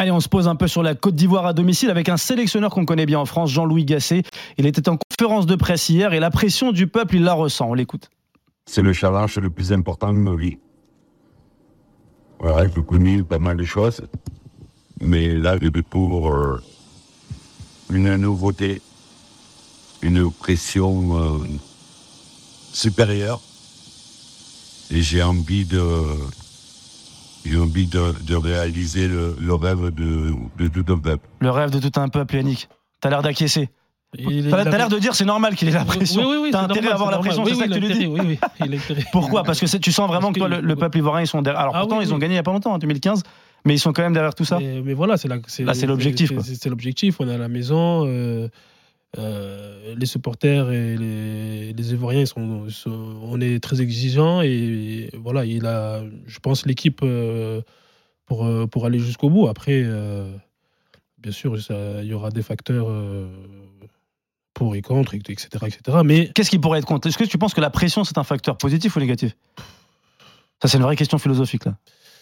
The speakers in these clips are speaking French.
Allez, on se pose un peu sur la Côte d'Ivoire à domicile avec un sélectionneur qu'on connaît bien en France, Jean-Louis Gasset. Il était en conférence de presse hier et la pression du peuple, il la ressent. On l'écoute. C'est le challenge le plus important de ma vie. Voilà, j'ai connu pas mal de choses. Mais là, je vais pour euh, une nouveauté, une pression euh, supérieure. Et j'ai envie de, j'ai envie de, de réaliser le, le rêve de, de tout un peuple. Le rêve de tout un peuple, Yannick. T'as l'air d'acquiescer. T'as l'air de dire c'est normal qu'il ait la pression. Oui, oui, oui, T'as intérêt normal, à avoir la pression, c'est ça que Oui, tu oui, lui dis Oui, oui. Pourquoi? Parce que tu sens vraiment que toi, le, le peuple ivoirien, ils sont derrière. Alors Ah pourtant, oui, ils ont oui. gagné il n'y a pas longtemps, en 2015, mais ils sont quand même derrière tout ça. Mais, mais voilà, c'est l'objectif, c'est l'objectif. On est à la maison. euh, euh, les supporters et les, les Ivoiriens, ils sont, on est très exigeants et voilà, il a, je pense, l'équipe euh, pour, euh, pour aller jusqu'au bout. Après, bien sûr, il y aura des facteurs pour et contre, etc., etc. Mais Qu'est-ce qui pourrait être contre? Est-ce que tu penses que la pression, c'est un facteur positif ou négatif? Ça, c'est une vraie question philosophique, là.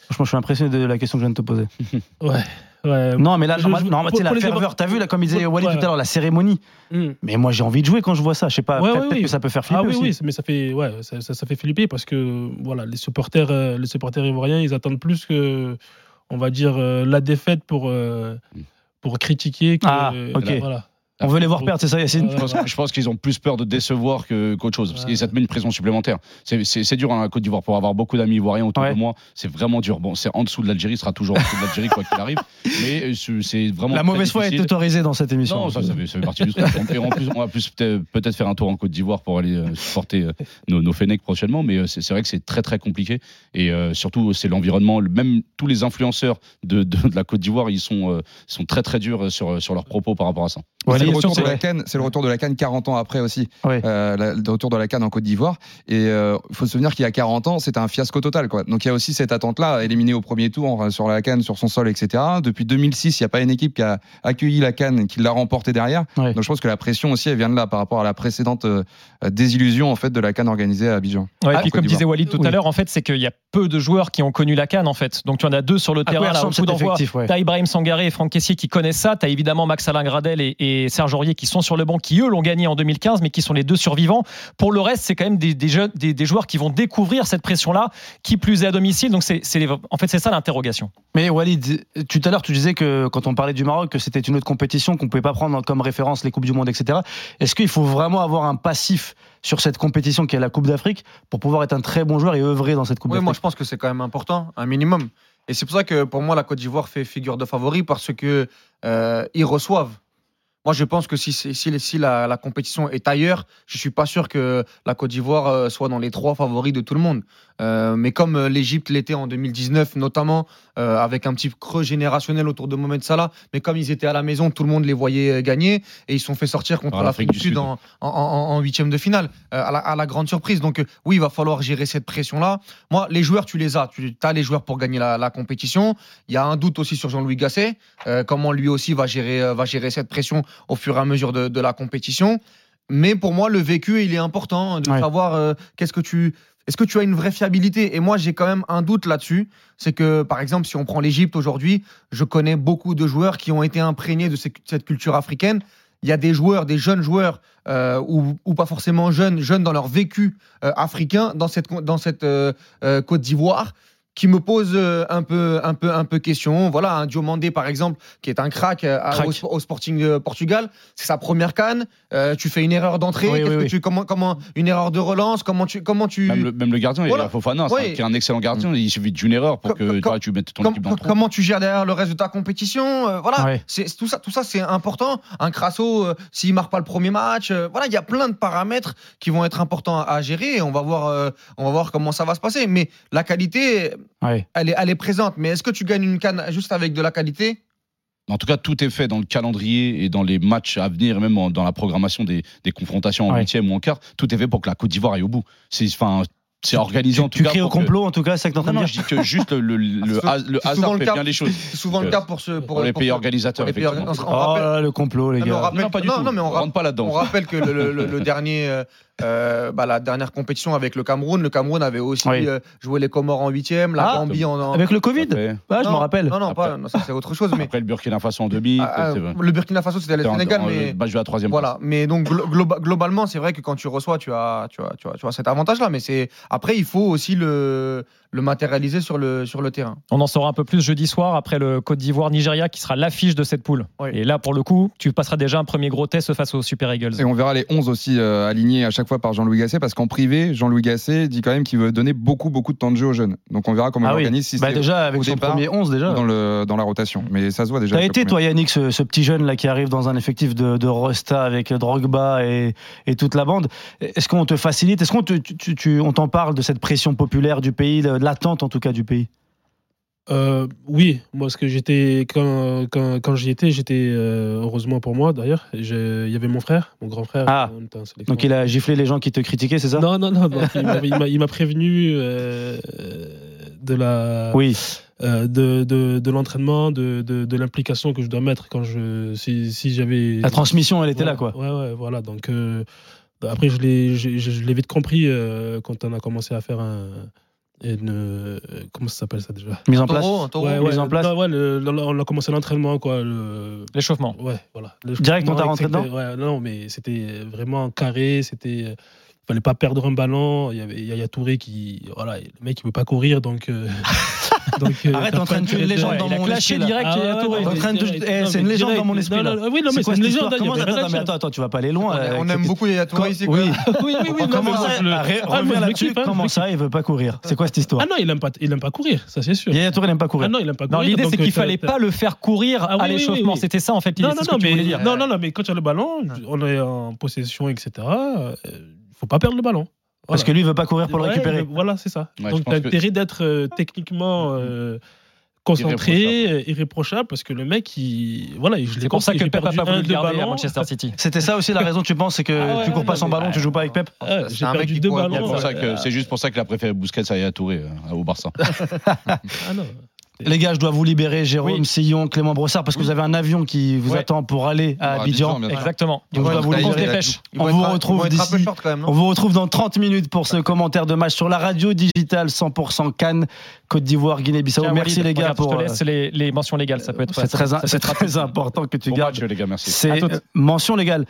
Franchement, je suis impressionné de la question que je viens de te poser. ouais, ouais. Non, mais là, je- normal- je- la ferveur, t'as vu, là, comme il disait Walid ouais. tout à l'heure, la cérémonie. Hmm. Mais moi, j'ai envie de jouer quand je vois ça. Je sais pas, Ouais, peut-être ouais, peut-être oui. que ça peut faire flipper Ah oui, aussi. oui, mais ça fait, ouais, ça, ça, ça fait flipper parce que voilà, les supporters, euh, les supporters ivoiriens, ils attendent plus que, on va dire, euh, la défaite pour, euh, pour critiquer. Que, Ah, euh, ok. voilà. On veut les voir perdre, c'est ça, Yacine Je pense, qu'ils ont plus peur de décevoir que- qu'autre chose. Parce que ça te met une pression supplémentaire. C'est- dur, hein, la Côte d'Ivoire, pour avoir beaucoup d'amis ivoiriens autour Ouais. de moi. C'est vraiment dur. Bon, c'est en dessous de l'Algérie, ce sera toujours en dessous de l'Algérie, quoi qu'il arrive. Mais euh, c'est vraiment. La mauvaise foi est autorisée dans cette émission. Non, ça, ça fait, ça fait partie du truc. Et en plus, on va plus peut-être faire un tour en Côte d'Ivoire pour aller euh, supporter euh, nos, nos Fennecs prochainement. Mais c'est vrai que c'est très très compliqué. Et euh, surtout, c'est l'environnement. Le- Même tous les influenceurs de, de- de la Côte d'Ivoire, ils sont, euh, sont très très durs sur, sur leurs propos par rapport à ça. Ouais, le question, retour de c'est- la Cannes, c'est le retour de la Cannes 40 ans après aussi, Ouais. euh, la- le retour de la Cannes en Côte d'Ivoire. Et il faut se souvenir qu'il y a 40 ans, c'était un fiasco total. Quoi. Donc il y a aussi cette attente-là, éliminé au premier tour euh, sur la Cannes, sur son sol, etc. Depuis 2006, il n'y a pas une équipe qui a accueilli la Cannes, qui l'a remportée derrière. Ouais. Donc je pense que la pression aussi, elle vient de là par rapport à la précédente euh, désillusion en fait de la Cannes organisée à Abidjan. Ouais, Ah, et puis comme disait Walid tout Oui. à l'heure, en fait, c'est qu'il y a peu de joueurs qui ont connu la canne, en fait. Donc tu en as deux sur le À quoi terrain, là, au coup d'envoi. T'as Ibrahim Sangaré et Franck Caissier qui connaissent ça. T'as évidemment Max Alain Gradel et, et Serge Aurier qui sont sur le banc, qui eux l'ont gagné en 2015, mais qui sont les deux survivants. Pour le reste, c'est quand même des, des jeunes, des, des joueurs qui vont découvrir cette pression-là, qui plus est à domicile. Donc c'est, c'est les- en fait, c'est ça l'interrogation. Mais Walid, tout à l'heure, tu disais que quand on parlait du Maroc, que c'était une autre compétition, qu'on ne pouvait pas prendre comme référence les Coupes du Monde, etc. Est-ce qu'il faut vraiment avoir un passif sur cette compétition qui est la Coupe d'Afrique pour pouvoir être un très bon joueur et œuvrer dans cette Coupe Oui, moi je d'Afrique pense que c'est quand même important, un minimum. Et c'est pour ça que pour moi la Côte d'Ivoire fait figure de favori parce que euh, ils reçoivent. Moi je pense que si, la, la compétition est ailleurs, je suis pas sûr que la Côte d'Ivoire euh, soit dans les trois favoris de tout le monde. Euh, mais comme euh, l'Égypte l'était en 2019 notamment, euh, avec un petit creux générationnel autour de Mohamed Salah, mais comme ils étaient à la maison, tout le monde les voyait gagner et ils sont fait sortir contre l'Afrique du Sud, Sud. en, huitième de finale, euh, à, la, à la grande surprise. Donc oui, il va falloir gérer cette pression-là. Moi, les joueurs, tu les as. Tu as les joueurs pour gagner la, la compétition. Il y a un doute aussi sur Jean-Louis Gasset. comment lui aussi va gérer, va gérer cette pression au fur et à mesure de, de la compétition. Mais pour moi, le vécu, il est important de Ouais. savoir euh, qu'est-ce que tu. Est-ce que tu as une vraie fiabilité? Et moi, j'ai quand même un doute là-dessus. C'est que, par exemple, si on prend l'Égypte aujourd'hui, je connais beaucoup de joueurs qui ont été imprégnés de cette culture africaine. Il y a des joueurs, des jeunes joueurs, euh, ou, ou pas forcément jeunes, jeunes dans leur vécu euh, africain, dans cette, dans cette euh, Côte d'Ivoire, qui me posent euh, un peu, un peu, un peu question. Voilà, un Diomandé par exemple, qui est un crack, euh, à- Crack. Au, au Sporting euh, Portugal, c'est sa première canne. Euh, tu fais une erreur d'entrée, Oui, qu'est-ce oui, que oui. tu, comment, comment, une erreur de relance, comment tu, comment tu, Même le, même le gardien, Voilà. il a Fofana, qui est un excellent gardien. Il suffit d'une erreur pour que toi, tu mettes ton Com- équipe dans com- le trou. comment tu gères derrière le reste de ta compétition? Euh, Voilà, Ouais. c'est c'est tout ça, tout ça c'est important. Un Crasso, euh, s'il marque pas le premier match, voilà, il y a plein de paramètres qui vont être importants à, à gérer. Et on va voir, on va voir comment ça va se passer. Mais la qualité, Ouais. elle est, elle est présente. Mais est-ce que tu gagnes une canne juste avec de la qualité? En tout cas, tout est fait dans le calendrier et dans les matchs à venir, et même en- dans la programmation des, des confrontations en Ouais. huitième ou en quart. Tout est fait pour que la Côte d'Ivoire aille au bout. C'est enfin, c'est organisé Tu, en tout tu cas. cries au que- complot, en tout cas, c'est ça que t'es en train Non, de non, dire je dis que juste le, hasard le fait cas. bien les choses. C'est souvent le Euh, cas pour ce pour, Pour les pays organisateurs, pour les pays on se- on Oh rappelle- là là, le complot, les Non, mais on gars. rappelle Non, pas que- du non, tout. non, mais on, On rentre pas là-dedans. on rappelle que le, le- le- le dernier, euh, bah, la dernière compétition avec le Cameroun. Le Cameroun avait aussi Oui. euh, joué les Comores en huitième, la Ah, Gambie en. en- Avec le Covid Ouais, je Non, me rappelle. Non, non, pas, Après- non, ça c'est autre chose. Mais après le Burkina Faso en demi. Ah, ah, le Burkina Faso c'était le Sénégal, en- mais Bah, je vais à troisième voilà. Mais donc glo- globa- globalement, c'est vrai que quand tu reçois, tu as, tu as, tu as, tu as cet avantage-là. Mais c'est après, il faut aussi le, le matérialiser sur le, sur le terrain. On en saura un peu plus jeudi soir après le Côte d'Ivoire-Nigeria qui sera l'affiche de cette poule. Oui. Et là, pour le coup, tu passeras déjà un premier gros test face aux Super Eagles. Et on verra les 11 aussi euh, alignés à chaque fois par Jean-Louis Gasset, parce qu'en privé, Jean-Louis Gasset dit quand même qu'il veut donner beaucoup, beaucoup de temps de jeu aux jeunes. Donc on verra comment Ah il oui. organise si Bah c'est déjà, avec son départ premier 11 déjà. dans, le, dans la rotation. Mais ça se voit déjà. T'as été, toi, Yannick, ce, ce petit jeune là qui arrive dans un effectif de, de Rosta avec Drogba et, et toute la bande. Est-ce qu'on te facilite? Est-ce qu'on te- tu- tu- on t'en parle de cette pression populaire du pays, de l'attente en tout cas du pays? Euh, oui, moi, parce que j'étais quand, quand, quand j'y étais, j'étais euh, heureusement pour moi d'ailleurs. Il y avait mon frère, mon grand frère. Ah. Donc il a giflé les gens qui te critiquaient, c'est ça? Non, non, non. donc, il m'a- prévenu euh, de la Oui. de, de, de l'entraînement, de, de, de l'implication que je dois mettre quand je si, si j'avais La transmission, elle était là, quoi. Ouais, ouais, voilà. Donc après, je l'ai, je, je- vite compris quand on a commencé à faire un, une, euh, comment ça s'appelle ça déjà Mise en place. Taureau, un taureau. Ouais, mise ouais, en place. non, ouais, le- le- on a commencé l'entraînement, quoi. Le, L'échauffement. ouais, voilà. Le- Direct, on t'a non, rentré dedans Ouais, non, mais c'était vraiment carré. C'était, euh, il fallait pas perdre un ballon. Il y avait Yaya Touré qui, voilà, le mec il veut pas courir, donc. euh, donc euh, Arrête, en train de tuer gens Ouais, dans il mon esprit, direct Ah c'est une légende dans mon esprit, Oui, non, mais c'est une légende. il attends, attends, tu vas pas aller loin. On, euh, on aime beaucoup Yaya Touré Quand- ici. oui. Oui, oui, Ah, revenir là-dessus. hein, Comment ça, il veut pas courir? C'est quoi cette histoire? Ah non, il aime pas, il aime pas courir, ça c'est sûr. Yaya Touré n'aime pas courir. Ah non, il aime pas Non, courir. l'idée, c'est qu'il t'as- fallait pas le faire courir Ah à oui, l'échauffement. C'était ça, en fait, l'idée. Non, non, non, mais, quand tu as le ballon, on est en possession, etc. euh, faut pas perdre le ballon. Parce que lui, il veut pas courir pour le récupérer. Voilà, c'est ça. Donc, pense tu as que- intérêt d'être euh, techniquement euh, concentré, irréprochable, parce que le mec, il, voilà, je C'est pour ça que Pep a perdu pas voulu un, le garder à. Manchester City. C'était ça aussi la raison, tu penses, c'est que Ah ouais, tu cours pas sans ballon, tu joues pas avec Pep Ah, C'est J'ai un mec qui C'est pour ça que- c'est juste pour ça qu'il a préféré Busquets à Touré euh, au Barça. Ah non. Les gars, je dois vous libérer, Jérôme, Oui. Sillon, Clément Brossard, parce que vous avez un avion qui vous Ouais. attend pour aller à Pour Abidjan. Exactement. Donc, je dois vous On se dépêche. On vous être- retrouve d'ici- même, On vous retrouve dans 30 minutes pour ce commentaire de match sur la radio digitale 100% Cannes, Côte d'Ivoire, Guinée-Bissau. Tiens, Merci Walid, les gars pour. Je te laisse les, les mentions légales. Ça peut être. C'est très, c'est très important que tu Bon gardes. match, les gars, merci. C'est mention légale.